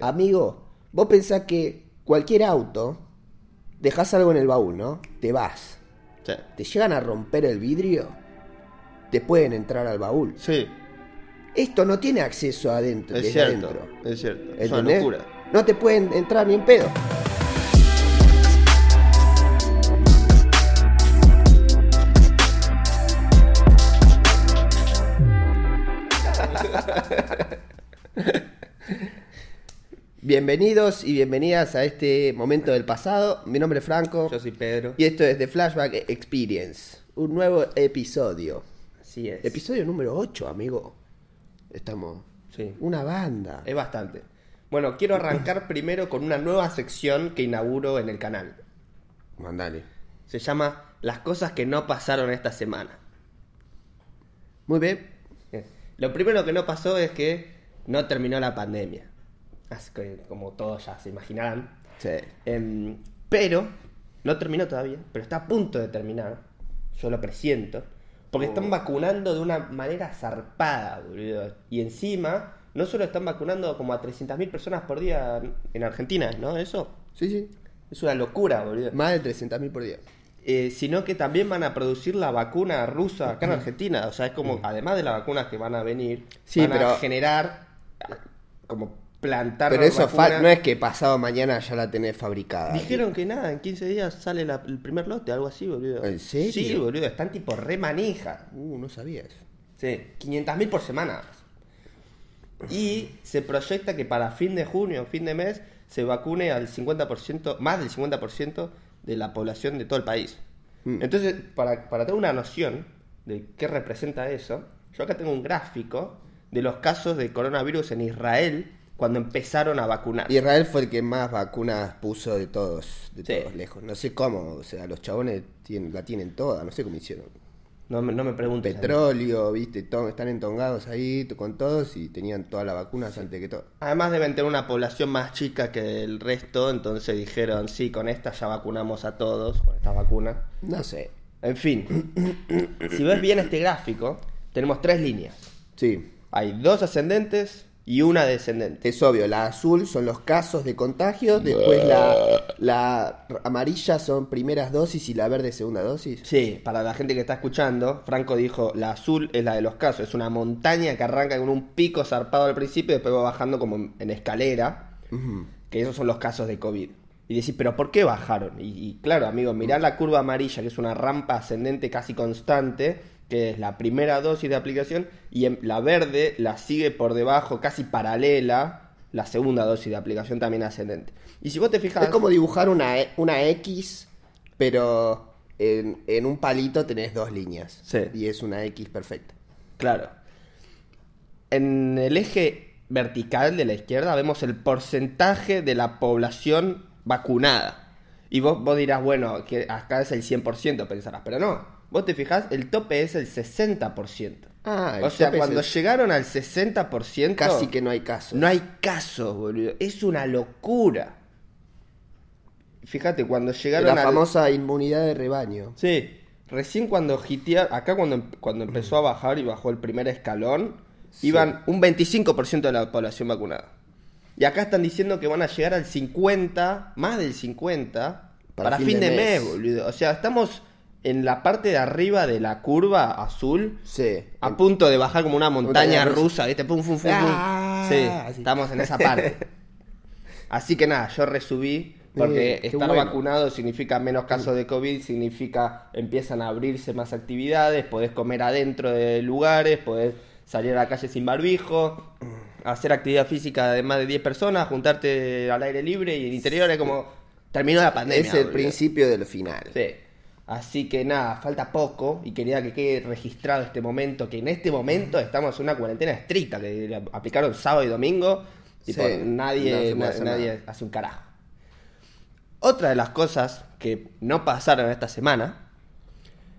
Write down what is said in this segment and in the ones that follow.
Amigo, vos pensás que cualquier auto, dejas algo en el baúl, ¿no? Te vas. Sí. Te llegan a romper el vidrio, te pueden entrar al baúl. Sí, Esto no tiene acceso adentro. es desde cierto. adentro. Es cierto. Es una locura. No te pueden entrar ni en pedo. Bienvenidos y bienvenidas a este momento del pasado. Mi nombre es Franco Yo soy Pedro. y esto es The Flashback Experience, un nuevo episodio. Así es. Episodio número 8, amigo. Estamos. Sí. Una banda. Es bastante. Bueno, quiero arrancar primero con una nueva sección que inauguro en el canal. Mandale. Se llama Las cosas que no pasaron esta semana. Muy bien. Bien. Lo primero que no pasó es que no terminó la pandemia. Así que, como todos ya se imaginarán. Sí. Em, pero, no terminó todavía, pero está a punto de terminar. Yo lo presiento. Porque Oh. están vacunando de una manera zarpada, boludo. Y encima, no solo están vacunando como a 300.000 personas por día en Argentina, ¿no? Eso Sí, sí. es una locura, boludo. Más de 300.000 por día. Eh, sino que también van a producir la vacuna rusa acá en Argentina. O sea, es como, además de las vacunas que van a venir, Sí, van pero- a generar, como plantar Pero eso vacuna. no es que pasado mañana ya la tenés fabricada. Dijeron que nada, en 15 días sale la- el primer lote, algo así, boludo. ¿En serio? Sí, boludo, están tipo re manija. Uh, no sabía eso. Sí, 500.000 por semana. Y se proyecta que para fin de junio, fin de mes, se vacune al 50%, más del 50% de la población de todo el país. Mm. Entonces, para, para tener una noción de qué representa eso, yo acá tengo un gráfico de los casos de coronavirus en Israel cuando empezaron a vacunar. Israel fue el que más vacunas puso de todos, de Sí. todos lejos. No sé cómo, o sea, los chabones tienen, la tienen toda, no sé cómo hicieron. No, me- no me preguntes. Petróleo, viste, están entongados ahí con todos y tenían todas las vacunas antes que todo. Además deben tener una población más chica que el resto, entonces dijeron, sí, con esta ya vacunamos a todos, con esta vacuna. No sé. En fin, si ves bien este gráfico, tenemos tres líneas. Sí. Hay dos ascendentes y una descendente. Es obvio, la azul son los casos de contagio, después la, la amarilla son primeras dosis y la verde segunda dosis. Sí, para la gente que está escuchando, Franco dijo, la azul es la de los casos, es una montaña que arranca con un pico zarpado al principio y después va bajando como en- escalera. Que esos son los casos de COVID. Y decís, pero ¿por qué bajaron? Y, y claro, amigo, mirá la curva amarilla, que es una rampa ascendente casi constante, que es la primera dosis de aplicación, y en la verde la sigue por debajo, casi paralela, la segunda dosis de aplicación también ascendente. Y si vos te fijas... Es como dibujar una, E- una X, pero en, en un palito tenés dos líneas. Sí. Y es una X perfecta. Claro. En el eje vertical de la izquierda vemos el porcentaje de la población vacunada. Y vos, vos dirás, bueno, que acá es el 100%, pensarás, pero no. Vos te fijás, el tope es el 60%. Ah, o sea, es cuando llegaron al 60%, Casi que no hay caso. no hay caso, boludo. Es una locura. Fíjate, cuando llegaron la al- famosa inmunidad de rebaño. Sí, recién cuando hitea, acá cuando, cuando empezó a bajar y bajó el primer escalón, Sí. iban un 25% de la población vacunada. Y acá están diciendo que van a llegar al 50, más del 50, para, fin, de, mes. boludo. O sea, estamos en la parte de arriba de la curva azul, Sí. a punto de bajar como una montaña Montaña rusa. ¿viste? Pum, pum, pum, pum. Ah, sí, así. estamos en esa parte. Así que nada, yo resubí porque estar bueno. vacunado significa menos casos de COVID, significa empiezan a abrirse más actividades, podés comer adentro de lugares, podés salir a la calle sin barbijo, hacer actividad física de más de 10 personas, juntarte al aire libre y en interior es como terminó la pandemia. es el principio del final. Sí. Así que nada, falta poco y quería que quede registrado este momento, que en este momento estamos en una cuarentena estricta, que aplicaron sábado y domingo, y Sí, por- no nadie, hacer nadie nada. hace un carajo. Otra de las cosas que no pasaron esta semana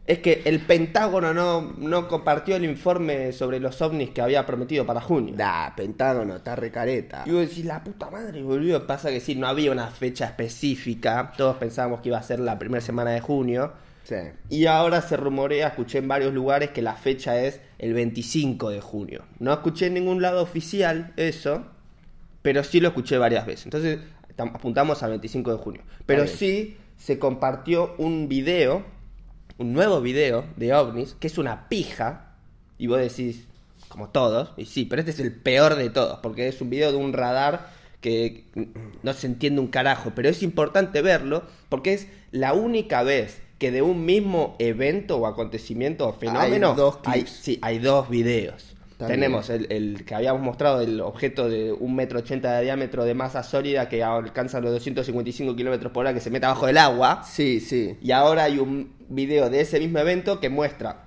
es que el Pentágono no, no compartió el informe sobre los ovnis que había prometido para junio. Da, Pentágono, está recareta. Y vos decís, la puta madre, boludo. Pasa que sí, no había una fecha específica. Todos pensábamos que iba a ser la primera semana de junio. Sí. Y ahora se rumorea, escuché en varios lugares que la fecha es el 25 de junio. No escuché en ningún lado oficial eso, pero sí lo escuché varias veces. Entonces tam- apuntamos al 25 de junio. Pero sí se compartió un video, un nuevo video de ovnis, que es una pija, y vos decís, como todos, y sí, pero este es el peor de todos, porque es un video de un radar que no se entiende un carajo, pero es importante verlo porque es la única vez que de un mismo evento o acontecimiento o fenómeno dos hay, clips. sí, hay dos videos. Tenemos el, el que habíamos mostrado, el objeto de un metro ochenta de diámetro de masa sólida que alcanza los 255 kilómetros por hora que se mete abajo del agua. Sí, sí. Y ahora hay un video de ese mismo evento que muestra,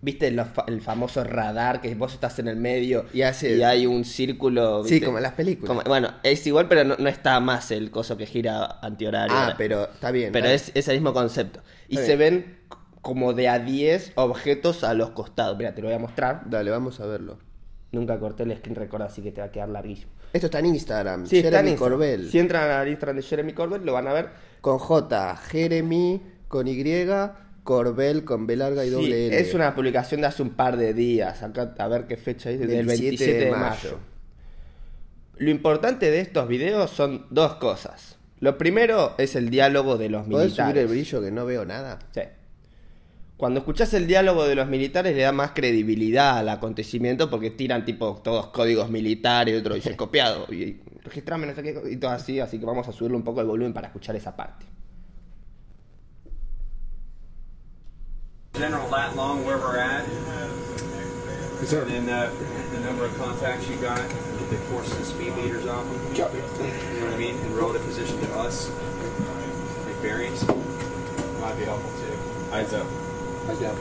viste el famoso radar que vos estás en el medio Y hace- y hay un círculo. Sí, como en las películas. Como- bueno, es igual, pero no, no está más el coso que gira antihorario. Ah, pero está bien. Pero es, es el mismo concepto. Y se ven como de a 10 objetos a los costados. Mira, te lo voy a mostrar. Dale, vamos a verlo. Nunca corté el screen record, así que te va a quedar larguísimo. Esto está en Instagram. Sí, está en Jeremy. Corbell. Si entran al Instagram de Jeremy Corbell, lo van a ver. Con J, Jeremy con Y, Corbell con B larga y Sí, doble L. es una publicación de hace un par de días. Acá, a ver qué fecha es. Del 27 27 de de mayo. mayo. Lo importante de estos videos son dos cosas. Lo primero es el diálogo de los ¿Podés militares. subir el brillo que no veo nada? Sí. Cuando escuchás el diálogo de los militares le da más credibilidad al acontecimiento porque tiran tipo todos códigos militares y otro dice copiado y registrame no sé qué y todo así, así que vamos a subirle un poco el volumen para escuchar esa parte. General lat long where we're at, Yes, sir. and then uh, the number of contacts you got, get the course and speed meters off them. You know what I mean? And relative position to us, like bearings, might be helpful too. Eyes up. Eyes down.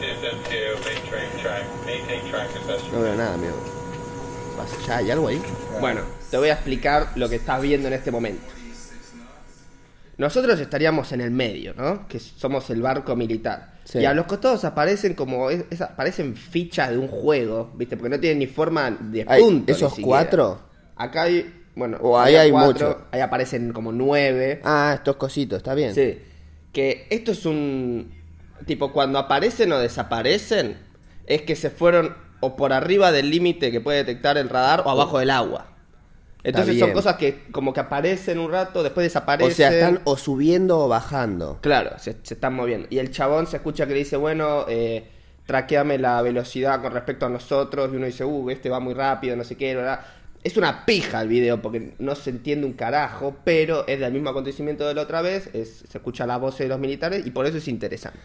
DSM2, maintain track, maintain track assessment. No veo nada, amigo. Pasa, ¿Ya hay algo ahí? Bueno, te voy a explicar lo que estás viendo en este momento. Nosotros estaríamos en el medio, ¿no? Que somos el barco militar. Sí. Y a los costados aparecen como es- es- aparecen fichas de un juego, ¿viste? Porque no tienen ni forma de punto. ¿esos cuatro? Acá hay, bueno, O ahí hay cuatro, mucho. Ahí aparecen como nueve. Ah, estos cositos, está bien. Sí. Que esto es un. Tipo, cuando aparecen o desaparecen, es que se fueron o por arriba del límite que puede detectar el radar o abajo del agua. Entonces son cosas que como que aparecen un rato, después desaparecen. O sea, están o subiendo o bajando. Claro, se, se están moviendo. Y el chabón se escucha que le dice, bueno, eh, traqueame la velocidad con respecto a nosotros. Y uno dice, uh, este va muy rápido, no sé qué, ¿verdad? Es una pija el video porque no se entiende un carajo, pero es del mismo acontecimiento de la otra vez. Es, se escucha la voz de los militares y por eso es interesante.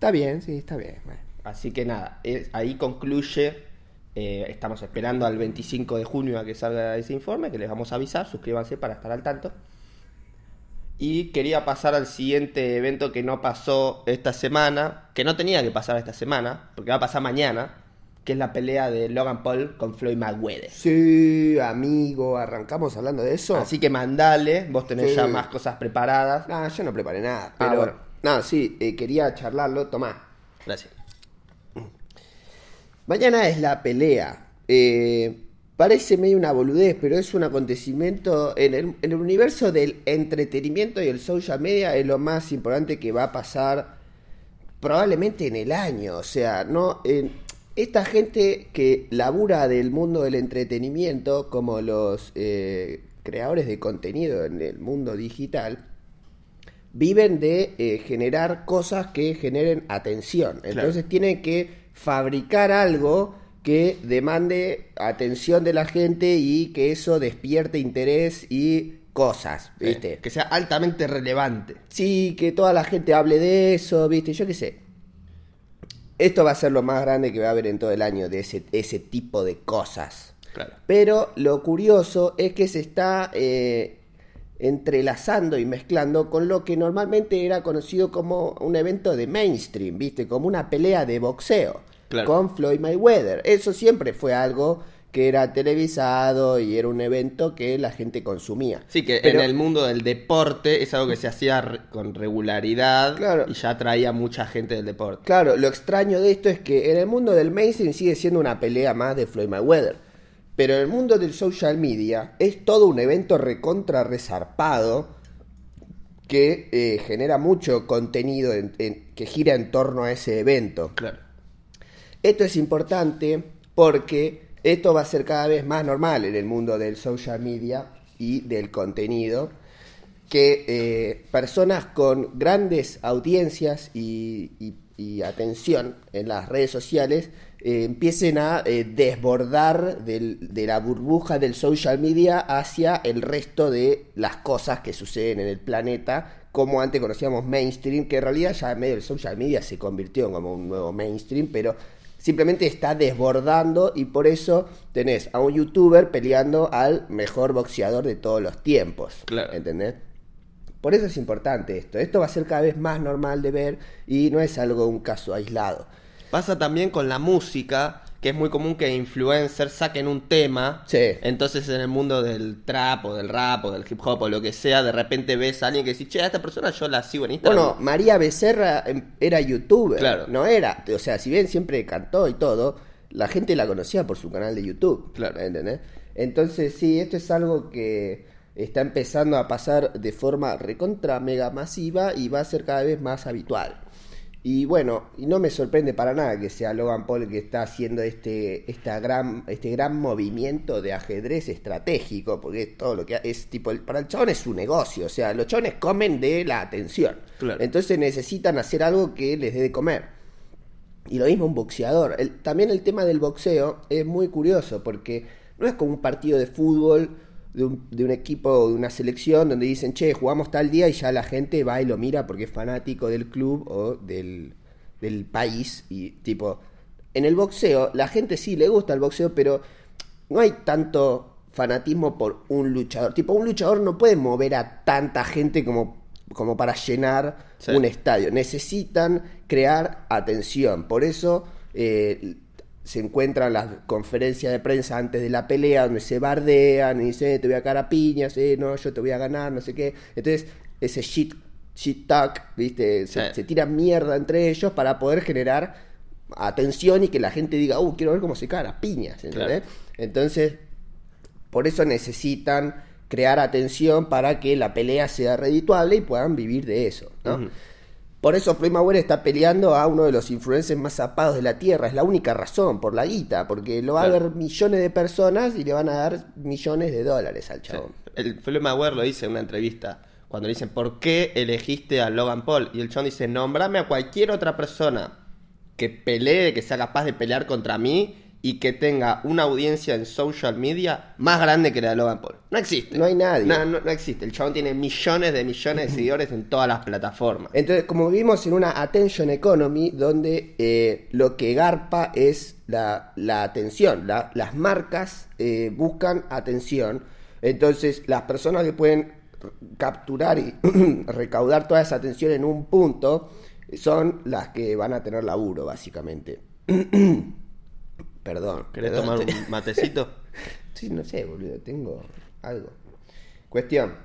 Está bien, sí, está bien. bueno. Así que nada, es- ahí concluye. eh, estamos esperando al 25 de junio a que salga ese informe, que les vamos a avisar. Suscríbanse para estar al tanto. Y quería pasar al siguiente evento que no pasó esta semana, que no tenía que pasar esta semana, porque va a pasar mañana, que es la pelea de Logan Paul con Floyd Mayweather. Sí, amigo, arrancamos hablando de eso. Así que mandale, vos tenés Sí. ya más cosas preparadas. No, yo no preparé nada. Ah, Pero, bueno. No, sí, eh, quería charlarlo. Tomá. Gracias. Mañana es la pelea. Eh, parece medio una boludez, pero es un acontecimiento en el, en el universo del entretenimiento y el social media. Es lo más importante que va a pasar probablemente en el año. O sea, no. eh, esta gente que labura del mundo del entretenimiento, como los eh, creadores de contenido en el mundo digital, viven de eh, generar cosas que generen atención. Entonces tienen que fabricar algo que demande atención de la gente y que eso despierte interés y cosas, ¿viste? Que sea altamente relevante. Sí, que toda la gente hable de eso, ¿viste? Yo qué sé. Esto va a ser lo más grande que va a haber en todo el año de ese, ese tipo de cosas. Claro. Pero lo curioso es que se está eh, entrelazando y mezclando con lo que normalmente era conocido como un evento de mainstream, ¿viste? Como una pelea de boxeo Claro. con Floyd Mayweather. Eso siempre fue algo que era televisado y era un evento que la gente consumía. Sí, que Pero- en el mundo del deporte es algo que se hacía re- con regularidad Claro. y ya atraía mucha gente del deporte. Claro, lo extraño de esto es que en el mundo del mainstream sigue siendo una pelea más de Floyd Mayweather. Pero en el mundo del social media es todo un evento recontra resarpado que eh, genera mucho contenido en- en- que gira en torno a ese evento. Claro. Esto es importante porque Esto va a ser cada vez más normal en el mundo del social media y del contenido, que eh, personas con grandes audiencias y, y- y atención en las redes sociales eh, empiecen a eh, desbordar del- de la burbuja del social media hacia el resto de las cosas que suceden en el planeta, como antes conocíamos mainstream, que en realidad ya en medio del social media se convirtió en como un nuevo mainstream, pero simplemente está desbordando y por eso tenés a un youtuber peleando al mejor boxeador de todos los tiempos. Claro. ¿Entendés? Por eso es importante esto. Esto va a ser cada vez más normal de ver y no es algo, un caso aislado. Pasa también con la música, que es muy común que influencers saquen un tema. Sí. Entonces en el mundo del trap o del rap o del hip hop o lo que sea, de repente ves a alguien que dice, che, a esta persona yo la sigo en Instagram. Bueno, María Becerra em, era youtuber, Claro. no era, o sea, si bien siempre cantó y todo, la gente la conocía por su canal de YouTube, Claro. ¿entendés? Entonces sí, esto es algo que está empezando a pasar de forma recontra mega masiva y va a ser cada vez más habitual. Y bueno, y no me sorprende para nada que sea Logan Paul que está haciendo este, esta gran, este gran movimiento de ajedrez estratégico, porque es todo lo que es tipo, para el chabón es su negocio, o sea, los chabones comen de la atención. Claro. Entonces necesitan hacer algo que les dé de comer. Y lo mismo un boxeador. El- también el tema del boxeo es muy curioso porque no es como un partido de fútbol de un, de un equipo o de una selección donde dicen, che, jugamos tal día y ya la gente va y lo mira porque es fanático del club o del, del país. Y tipo, en el boxeo, la gente sí le gusta el boxeo, pero no hay tanto fanatismo por un luchador. Tipo, un luchador no puede mover a tanta gente como, como para llenar Sí. un estadio. Necesitan crear atención. Por eso eh, se encuentran las conferencias de prensa antes de la pelea donde se bardean y dicen, "Eh, te voy a caer a piñas, eh, no, yo te voy a ganar, no sé qué. Entonces, ese shit, shit talk, ¿viste? Se, Sí. se tiran mierda entre ellos para poder generar atención y que la gente diga, uh, quiero ver cómo se caen a piñas, ¿entendés? Entonces, por eso necesitan crear atención para que la pelea sea redituable y puedan vivir de eso, ¿no? Por eso Floyd Mayweather está peleando a uno de los influencers más zapados de la tierra. Es la única razón, por la guita, porque lo va Claro. a ver millones de personas y le van a dar millones de dólares al chabón. El Floyd Mayweather lo dice en una entrevista cuando le dicen ¿por qué elegiste a Logan Paul? Y el chabón dice nombrame a cualquier otra persona que pelee, que sea capaz de pelear contra mí y que tenga una audiencia en social media más grande que la de Logan Paul. No existe. No hay nadie. No, no, no existe. El chabón tiene millones de millones de seguidores en todas las plataformas. Entonces, como vivimos en una attention economy, donde eh, lo que garpa es la, la atención, la- las marcas eh, buscan atención, entonces las personas que pueden capturar y recaudar toda esa atención en un punto son las que van a tener laburo, básicamente. Perdón. ¿Querés perdón, tomar un matecito? Sí, no sé, boludo, tengo algo. Cuestión.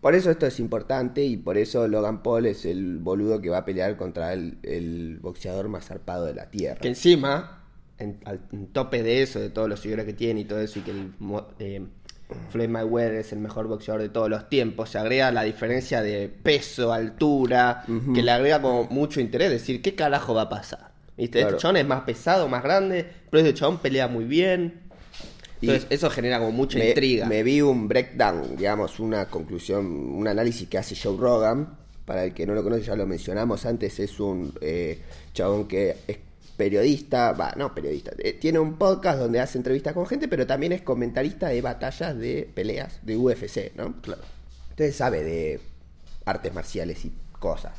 Por eso esto es importante y por eso Logan Paul es el boludo que va a pelear contra el, el boxeador más zarpado de la tierra. Que encima, en, al en tope de eso, de todos los seguidores que tiene y todo eso, y que el, eh, Floyd Mayweather es el mejor boxeador de todos los tiempos, se agrega la diferencia de peso, altura, que le agrega como mucho interés, decir, ¿qué carajo va a pasar? ¿Viste? Claro. Este chabón es más pesado, más grande, pero este chabón pelea muy bien. Entonces, eso genera como mucha me, intriga. me vi un breakdown, digamos, una conclusión, un análisis que hace Joe Rogan. Para el que no lo conoce, ya lo mencionamos antes, es un eh, chabón que es periodista, va, no periodista, eh, tiene un podcast donde hace entrevistas con gente, pero también es comentarista de batallas de peleas de UFC, ¿no? Claro. Entonces sabe de artes marciales y cosas.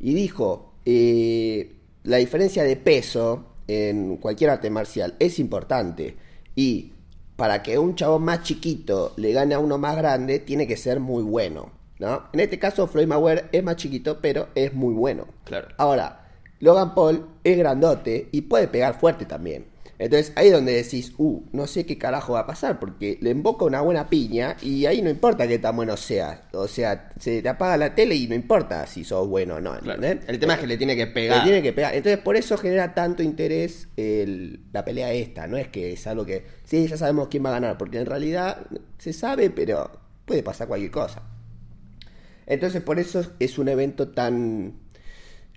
Y dijo, eh, la diferencia de peso en cualquier arte marcial es importante. Y para que un chabón más chiquito le gane a uno más grande, tiene que ser muy bueno. ¿no? En este caso, Floyd Mayweather es más chiquito, pero es muy bueno. Claro. Ahora, Logan Paul es grandote y puede pegar fuerte también. Entonces ahí es donde decís, uh, no sé qué carajo va a pasar, porque le emboca una buena piña y ahí no importa qué tan bueno sea. O sea, se te apaga la tele y no importa si sos bueno o no. Claro. El tema es que le tiene que Le pegar. tiene que pegar. Entonces por eso genera tanto interés el- la pelea esta. No es que es algo que, sí, ya sabemos quién va a ganar, porque en realidad se sabe, pero puede pasar cualquier cosa. Entonces por eso es un evento tan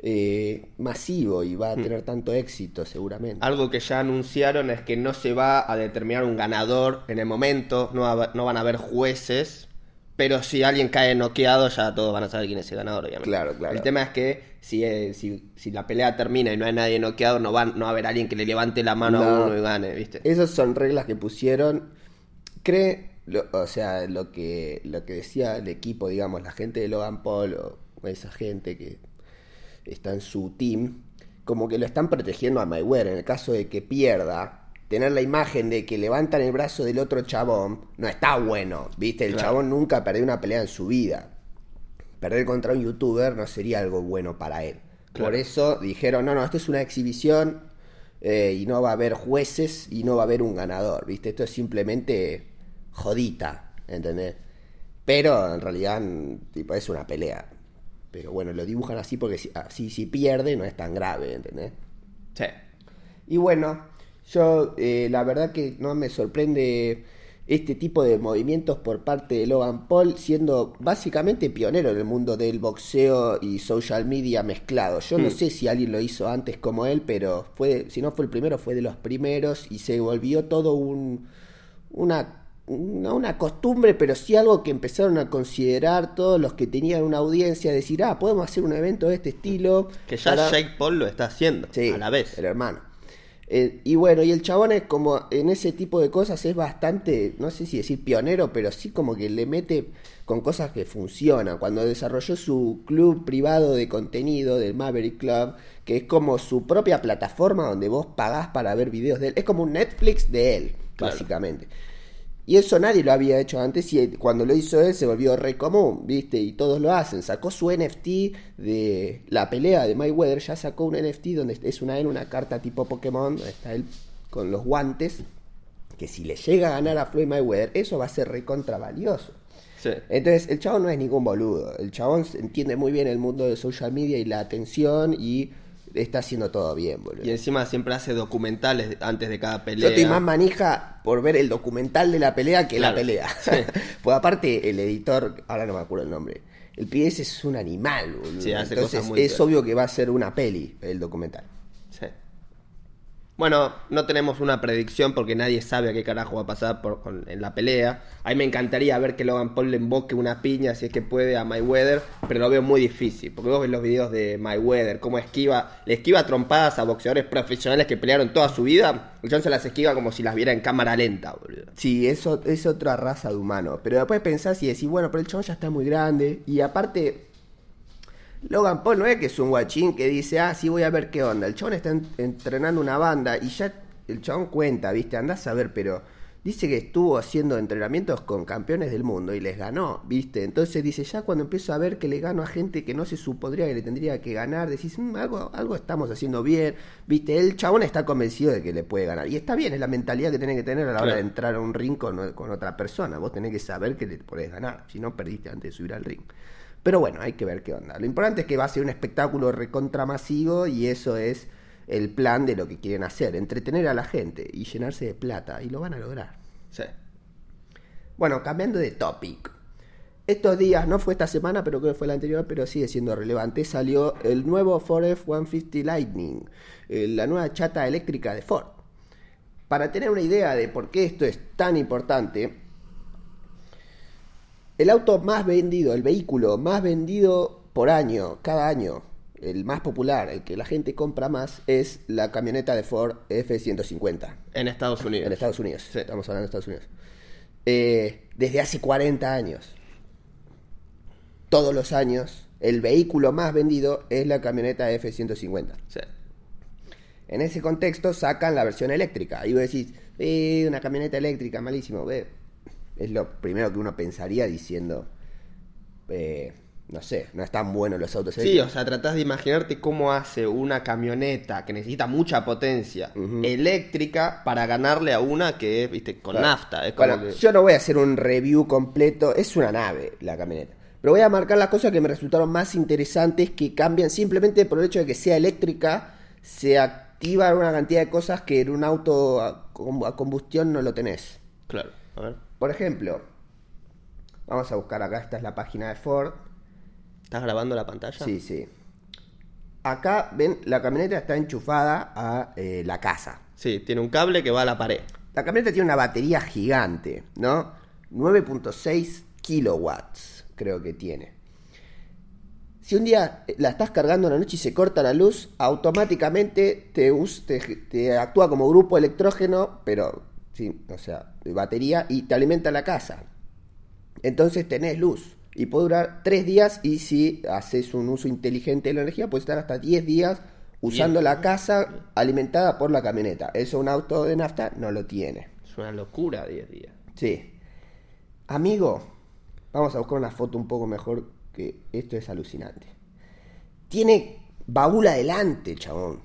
eh, masivo y va a tener tanto éxito seguramente. Algo que ya anunciaron es que no se va a determinar un ganador en el momento, no, va- no van a haber jueces, pero si alguien cae noqueado ya todos van a saber quién es el ganador, obviamente. Claro, claro. El tema es que si, eh, si, si la pelea termina y no hay nadie noqueado, no, van, no va a haber alguien que le levante la mano No. a uno y gane, ¿viste? Esas son reglas que pusieron. Cree, lo- o sea, lo que, lo que decía el equipo, digamos, la gente de Logan Paul o esa gente que está en su team, como que lo están protegiendo a Mayweather. En el caso de que pierda, tener la imagen de que levantan el brazo del otro chabón no está bueno, ¿viste? El Claro. chabón nunca perdió una pelea en su vida. Perder contra un youtuber no sería algo bueno para él. Por eso dijeron, no, no, esto es una exhibición eh, y no va a haber jueces y no va a haber un ganador, ¿viste? Esto es simplemente jodita, ¿entendés? Pero en realidad, tipo, es una pelea. Pero bueno, lo dibujan así porque si, así si pierde no es tan grave, ¿entendés? Sí. Y bueno, yo eh, la verdad que no me sorprende este tipo de movimientos por parte de Logan Paul, siendo básicamente pionero en el mundo del boxeo y social media mezclado. Yo no sé si alguien lo hizo antes como él, pero fue, si no fue el primero, fue de los primeros y se volvió todo un, una, no una costumbre, pero sí algo que empezaron a considerar todos los que tenían una audiencia, decir, ah, podemos hacer un evento de este estilo. Que ya para- Jake Paul lo está haciendo Sí, a la vez. el hermano. Eh, y bueno, y el chabón es como en ese tipo de cosas es bastante, no sé si decir pionero, pero sí como que le mete con cosas que funcionan. Cuando desarrolló su club privado de contenido del Maverick Club, que es como su propia plataforma donde vos pagás para ver videos de él, es como un Netflix de él, Claro. básicamente. Y eso nadie lo había hecho antes y cuando lo hizo él se volvió re común, ¿viste? Y todos lo hacen. Sacó su NFT de la pelea de Mayweather, ya sacó un NFT donde es una él, una carta tipo Pokémon, donde está él con los guantes, que si le llega a ganar a Floyd Mayweather, eso va a ser recontra valioso. Sí. Entonces, el chabón no es ningún boludo. El chabón entiende muy bien el mundo de social media y la atención y está haciendo todo bien, boludo. Y encima siempre hace documentales antes de cada Yo pelea. estoy más manija por ver el documental de la pelea que la pelea. Sí. pues aparte, el editor, ahora no me acuerdo el nombre. El ese es un animal, boludo. Sí, hace Entonces cosas muy es obvio que va a ser una peli el documental. Bueno, no tenemos una predicción porque nadie sabe a qué carajo va a pasar en la pelea. A mí me encantaría ver que Logan Paul le emboque una piña si es que puede a Mayweather, pero lo veo muy difícil. Porque vos ves los videos de Mayweather, cómo esquiva, le esquiva trompadas a boxeadores profesionales que pelearon toda su vida. El John se las esquiva como si las viera en cámara lenta, boludo. Sí, eso es otra raza de humano. Pero después pensás y decís, bueno, pero el chabón ya está muy grande. Y aparte, Logan Paul no es que es un guachín que dice, ah, sí, voy a ver qué onda. El chabón está en- entrenando una banda y ya el chabón cuenta, ¿viste? Andás a ver, pero dice que estuvo haciendo entrenamientos con campeones del mundo y les ganó, ¿viste? Entonces dice, ya cuando empiezo a ver que le gano a gente que no se supondría que le tendría que ganar, decís, "Mm, algo, algo estamos haciendo bien, ¿viste? El chabón está convencido de que le puede ganar. Y está bien, es la mentalidad que tenés que tener a la hora de entrar a un ring con, con otra persona. Vos tenés que saber que le podés ganar, si no perdiste antes de subir al ring. Pero bueno, hay que ver qué onda. Lo importante es que va a ser un espectáculo recontramasivo y eso es el plan de lo que quieren hacer, entretener a la gente y llenarse de plata y lo van a lograr. Sí. Bueno, cambiando de topic. Estos días, no fue esta semana, pero creo que fue la anterior, pero sigue siendo relevante, salió el nuevo Ford F-150 Lightning, eh, la nueva chata eléctrica de Ford. Para tener una idea de por qué esto es tan importante, el auto más vendido, el vehículo más vendido por año, cada año, el más popular, el que la gente compra más, es la camioneta de Ford F-150 En Estados Unidos. en Estados Unidos. Sí. Estamos hablando de Estados Unidos. Eh, desde hace 40 años. Todos los años, el vehículo más vendido es la camioneta F-150. Sí. En ese contexto sacan la versión eléctrica. Y vos decís, eh, una camioneta eléctrica, malísimo. Ve, Es lo primero que uno pensaría diciendo, eh, no sé, no están buenos los autos Sí, o sea, tratás de imaginarte cómo hace una camioneta que necesita mucha potencia eléctrica para ganarle a una que es, viste, con Claro. nafta. Es como Bueno, que- yo no voy a hacer un review completo, es una nave la camioneta. Pero voy a marcar las cosas que me resultaron más interesantes que cambian simplemente por el hecho de que sea eléctrica, se activan una cantidad de cosas que en un auto a combustión no lo tenés. Claro, a ver. Por ejemplo, vamos a buscar acá, esta es la página de Ford. ¿Estás grabando la pantalla? Sí, sí. acá, ven, la camioneta está enchufada a eh, la casa. Sí, tiene un cable que va a la pared. La camioneta tiene una batería gigante, ¿no? 9.6 kilowatts, creo que tiene. Si un día la estás cargando en la noche y se corta la luz, automáticamente te, us- te, te actúa como grupo electrógeno, pero, sí, o sea, de batería, y te alimenta la casa. Entonces tenés luz. Y puede durar 3 días y si haces un uso inteligente de la energía, puedes estar hasta 10 días usando Bien. la casa alimentada por la camioneta. Eso un auto de nafta no lo tiene. Es una locura 10 días. Sí. Amigo, vamos a buscar una foto un poco mejor que esto es alucinante. Tiene baúl adelante, chabón.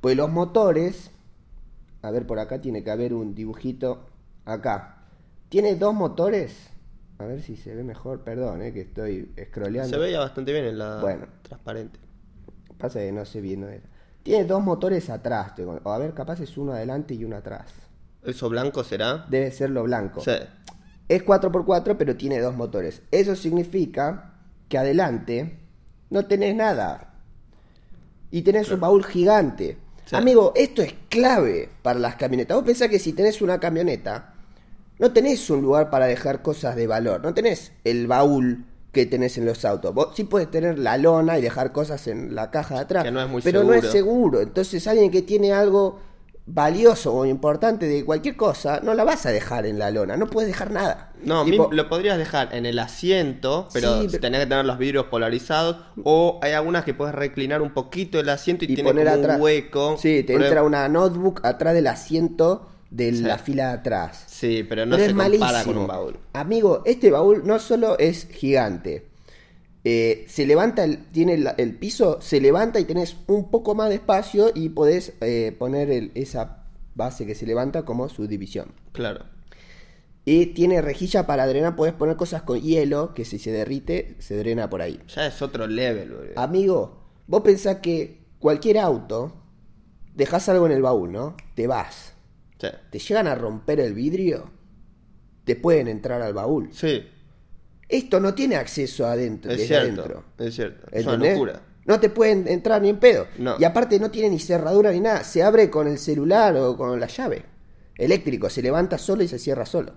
Pues los motores, a ver por acá tiene que haber un dibujito acá. Tiene dos motores. A ver si se ve mejor, perdón, eh, que estoy scrolleando. Se veía bastante bien en la Bueno. transparente. Pasa que no sé bien. ¿no? Tiene dos motores atrás. O a ver, capaz es uno adelante y uno atrás. ¿Eso blanco será? Debe ser lo blanco. Sí. Es 4x4, pero tiene dos motores. Eso significa que adelante no tenés nada. Y tenés un baúl gigante. Sí. Amigo, esto es clave para las camionetas. Vos pensás que si tenés una camioneta, no tenés un lugar para dejar cosas de valor. No tenés el baúl que tenés en los autos. Vos sí puedes tener la lona y dejar cosas en la caja de atrás. Que no es muy pero no es seguro. Entonces alguien que tiene algo valioso o importante de cualquier cosa, no la vas a dejar en la lona. No puedes dejar nada. No, Tipo, lo podrías dejar en el asiento, pero, Sí, pero- tenés que tener los vidrios polarizados. O hay algunas que puedes reclinar un poquito el asiento y, y tiene poner como atrás. un hueco. Sí, te Pero- entra una notebook atrás del asiento de Sí. la fila de atrás. Sí, pero no Pero se es compara malísimo. con un baúl. Amigo, este baúl no solo es gigante. Eh, se levanta, el, tiene el, el piso, se levanta y tenés un poco más de espacio y podés eh, poner el- esa base que se levanta como subdivisión. Claro. Y tiene rejilla para drenar, podés poner cosas con hielo que si se derrite, se drena por ahí. Ya es otro level, boludo. Amigo, vos pensás que cualquier auto, dejás algo en el baúl, ¿no? Te vas. Sí. Te llegan a romper el vidrio, te pueden entrar al baúl. Sí, Esto no tiene acceso adentro, es desde cierto. adentro. Es cierto. Es una locura. No te pueden entrar ni en pedo. No. Y aparte no tiene ni cerradura ni nada. Se abre con el celular o con la llave. Eléctrico, se levanta solo y se cierra solo.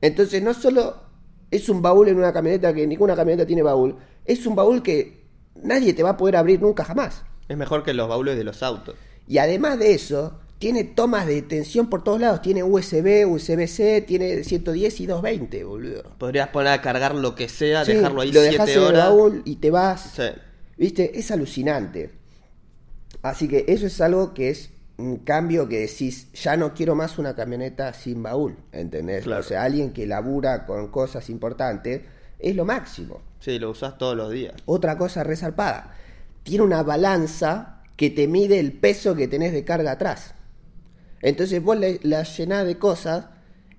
Entonces no solo es un baúl en una camioneta que ninguna camioneta tiene baúl, es un baúl que nadie te va a poder abrir nunca jamás. Es mejor que los baúles de los autos. Y además de eso, tiene tomas de tensión por todos lados. Tiene USB, USB-C, tiene 110 y 220, boludo. Podrías poner a cargar lo que sea, Sí, dejarlo ahí lo dejás 7 en el horas. baúl y te vas. Sí. ¿Viste? Es alucinante. Así que eso es algo que es un cambio que decís, ya no quiero más una camioneta sin baúl, ¿entendés? Claro. O sea, alguien que labura con cosas importantes es lo máximo. Sí, lo usás todos los días. Otra cosa resarpada, tiene una balanza que te mide el peso que tenés de carga atrás. Entonces vos le- la llenás de cosas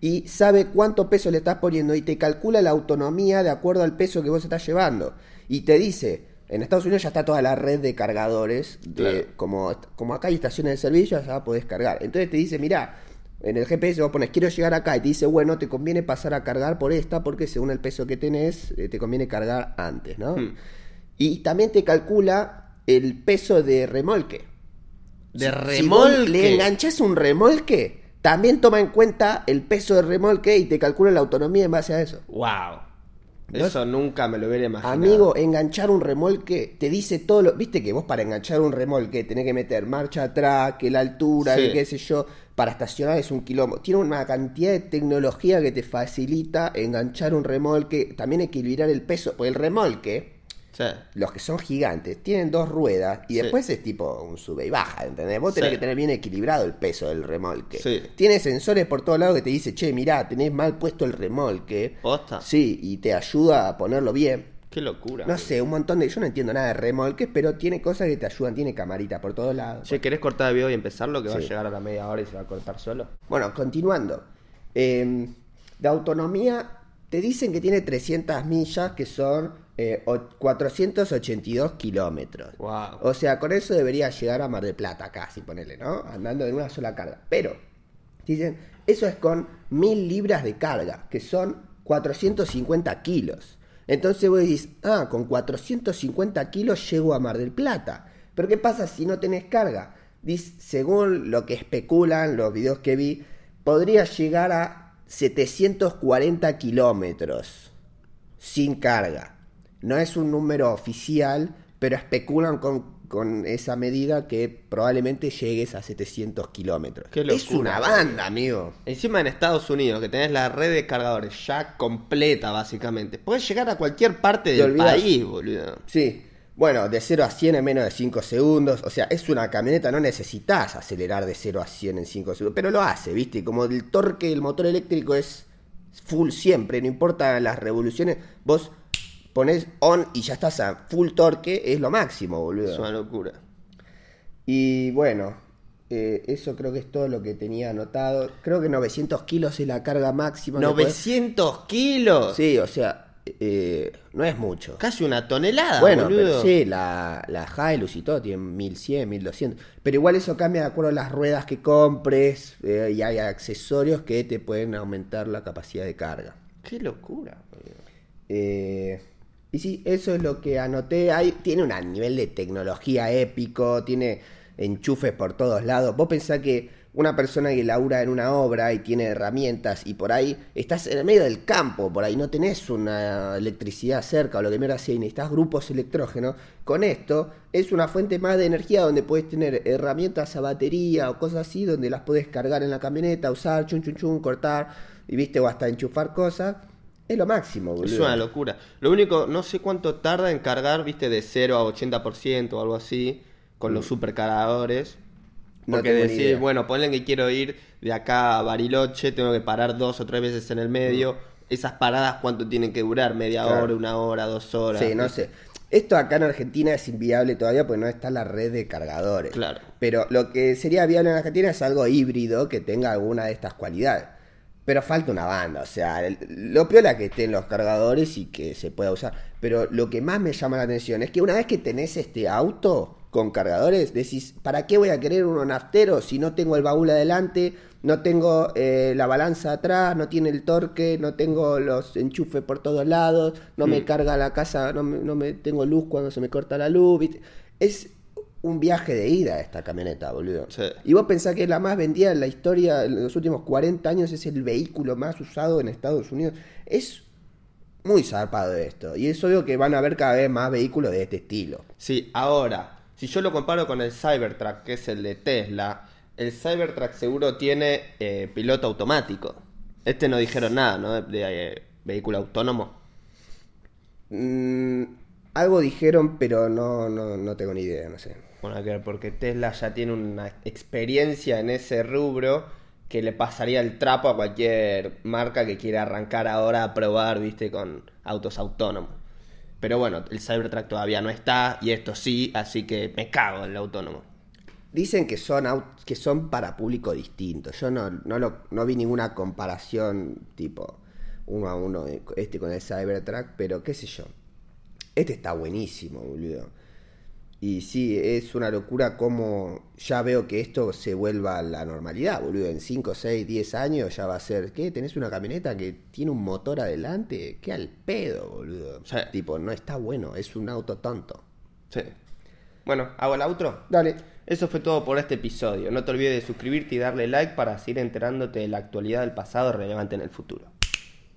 y sabe cuánto peso le estás poniendo y te calcula la autonomía de acuerdo al peso que vos estás llevando. Y te dice, en Estados Unidos ya está toda la red de cargadores, de, Claro. como, como acá hay estaciones de servicio, ya podés cargar. Entonces te dice, mirá, en el GPS vos pones, quiero llegar acá, y te dice, bueno, te conviene pasar a cargar por esta, porque según el peso que tenés, eh, te conviene cargar antes, ¿no? Hmm. Y también te calcula el peso de remolque. De Si- remolque. Si le enganchás un remolque, también toma en cuenta el peso del remolque y te calcula la autonomía en base a eso. Wow. No Eso nunca me lo hubiera imaginado. Amigo, enganchar un remolque te dice todo lo. Viste que vos para enganchar un remolque tenés que meter marcha atrás, que la altura, Sí. que qué sé yo. Para estacionar es un quilombo. Tiene una cantidad de tecnología que te facilita enganchar un remolque, también equilibrar el peso. Porque el remolque, Sí. los que son gigantes, tienen dos ruedas y Sí. después es tipo un sube y baja, ¿entendés? Vos tenés Sí. que tener bien equilibrado el peso del remolque. Sí. Tiene sensores por todos lados que te dice, che, mirá, tenés mal puesto el remolque. ¿Posta? Sí, y te ayuda a ponerlo bien. Qué locura. No sé, un montón de... Yo no entiendo nada de remolques, pero tiene cosas que te ayudan, tiene camarita por todos lados. Che, ¿querés cortar el video y empezarlo? Que va a llegar a la media hora y se va a cortar solo. Bueno, continuando. Eh, de autonomía, te dicen que tiene 300 millas, que son eh, o- 482 kilómetros. Wow. O sea, con eso debería llegar a Mar del Plata casi, ponele, ¿no? Andando en una sola carga. Pero, dicen, eso es con 1000 libras de carga, que son 450 kilos. Entonces vos decís, ah, con 450 kilos llego a Mar del Plata. Pero ¿qué pasa si no tenés carga? Dice, según lo que especulan los videos que vi, podría llegar a 740 kilómetros sin carga. No es un número oficial, pero especulan con, con esa medida que probablemente llegues a 700 kilómetros. Es una banda, amigo. Encima en Estados Unidos, que tenés la red de cargadores ya completa, básicamente. Puedes llegar a cualquier parte Te del país, boludo. Sí. Bueno, de 0 a 100 en menos de 5 segundos. O sea, es una camioneta, no necesitas acelerar de 0 a 100 en 5 segundos. Pero lo hace, ¿viste? Como el torque del motor eléctrico es full siempre, no importa las revoluciones. Vos pones on y ya estás a full torque, es lo máximo, boludo. Es una locura. Y bueno, eh, eso creo que es todo lo que tenía anotado. Creo que 900 kilos es la carga máxima. que podés- 900 kilos. Sí, o sea, eh, no es mucho. Casi una tonelada, Bueno, boludo. pero sí, la, la Hilux y todo tienen 1100, 1200. Pero igual eso cambia de acuerdo a las ruedas que compres eh, y hay accesorios que te pueden aumentar la capacidad de carga. Qué locura. Eh, y sí, eso es lo que anoté. Hay, tiene un nivel de tecnología épico, tiene enchufes por todos lados. Vos pensás que una persona que labura en una obra y tiene herramientas y por ahí estás en el medio del campo, por ahí no tenés una electricidad cerca o lo que mierda sea y necesitas grupos electrógenos. Con esto es una fuente más de energía donde puedes tener herramientas a batería o cosas así donde las puedes cargar en la camioneta, usar, chun chun chun, cortar y viste o hasta enchufar cosas. Es lo máximo, boludo. Es una locura. Lo único, no sé cuánto tarda en cargar, viste, de 0 a 80% o algo así, con los supercargadores. Mm. No Porque decir, bueno, ponle que quiero ir de acá a Bariloche, tengo que parar dos o tres veces en el medio. Esas paradas, ¿cuánto tienen que durar? ¿Media Mm. Claro. hora, una hora, dos horas? Sí, no sé. Esto acá en Argentina es inviable todavía porque no está la red de cargadores. Claro. Pero lo que sería viable en Argentina es algo híbrido que tenga alguna de estas cualidades. Pero falta una banda, o sea, el- lo peor es que estén los cargadores y que se pueda usar. Pero lo que más me llama la atención es que una vez que tenés este auto con cargadores, decís, ¿para qué voy a querer uno naftero si no tengo el baúl adelante, no tengo eh, la balanza atrás, no tiene el torque, no tengo los enchufes por todos lados, no me carga la casa, no me, no me tengo luz cuando se me corta la luz? ¿viste? Es un viaje de ida esta camioneta, boludo. Sí. Y vos pensás que la más vendida en la historia en los últimos 40 años es el vehículo más usado en Estados Unidos. Es muy zarpado esto. Y es obvio que van a haber cada vez más vehículos de este estilo. Sí, ahora, si yo lo comparo con el Cybertruck, que es el de Tesla, el Cybertruck seguro tiene eh, piloto automático. Este no dijeron nada, ¿no? De, de, eh, vehículo autónomo. Mm, algo dijeron, pero no, no, no tengo ni idea, no sé. Bueno, porque Tesla ya tiene una experiencia en ese rubro que le pasaría el trapo a cualquier marca que quiera arrancar ahora a probar, viste, con autos autónomos. Pero bueno, el Cybertruck todavía no está y esto sí, así que me cago en el autónomo. Dicen que son aut- que son para público distinto. Yo no, no, lo- no vi ninguna comparación tipo uno a uno de- este con el Cybertruck, pero qué sé yo. Este está buenísimo, boludo. Y sí, es una locura como ya veo que esto se vuelva a la normalidad, boludo. En 5, 6, 10 años ya va a ser, ¿qué? ¿Tenés una camioneta que tiene un motor adelante? ¿Qué al pedo, boludo? Sí. Tipo, no está bueno, es un auto tonto. Sí. Bueno, ¿hago el outro? Dale. Eso fue todo por este episodio. No te olvides de suscribirte y darle like para seguir enterándote de la actualidad del pasado relevante en el futuro.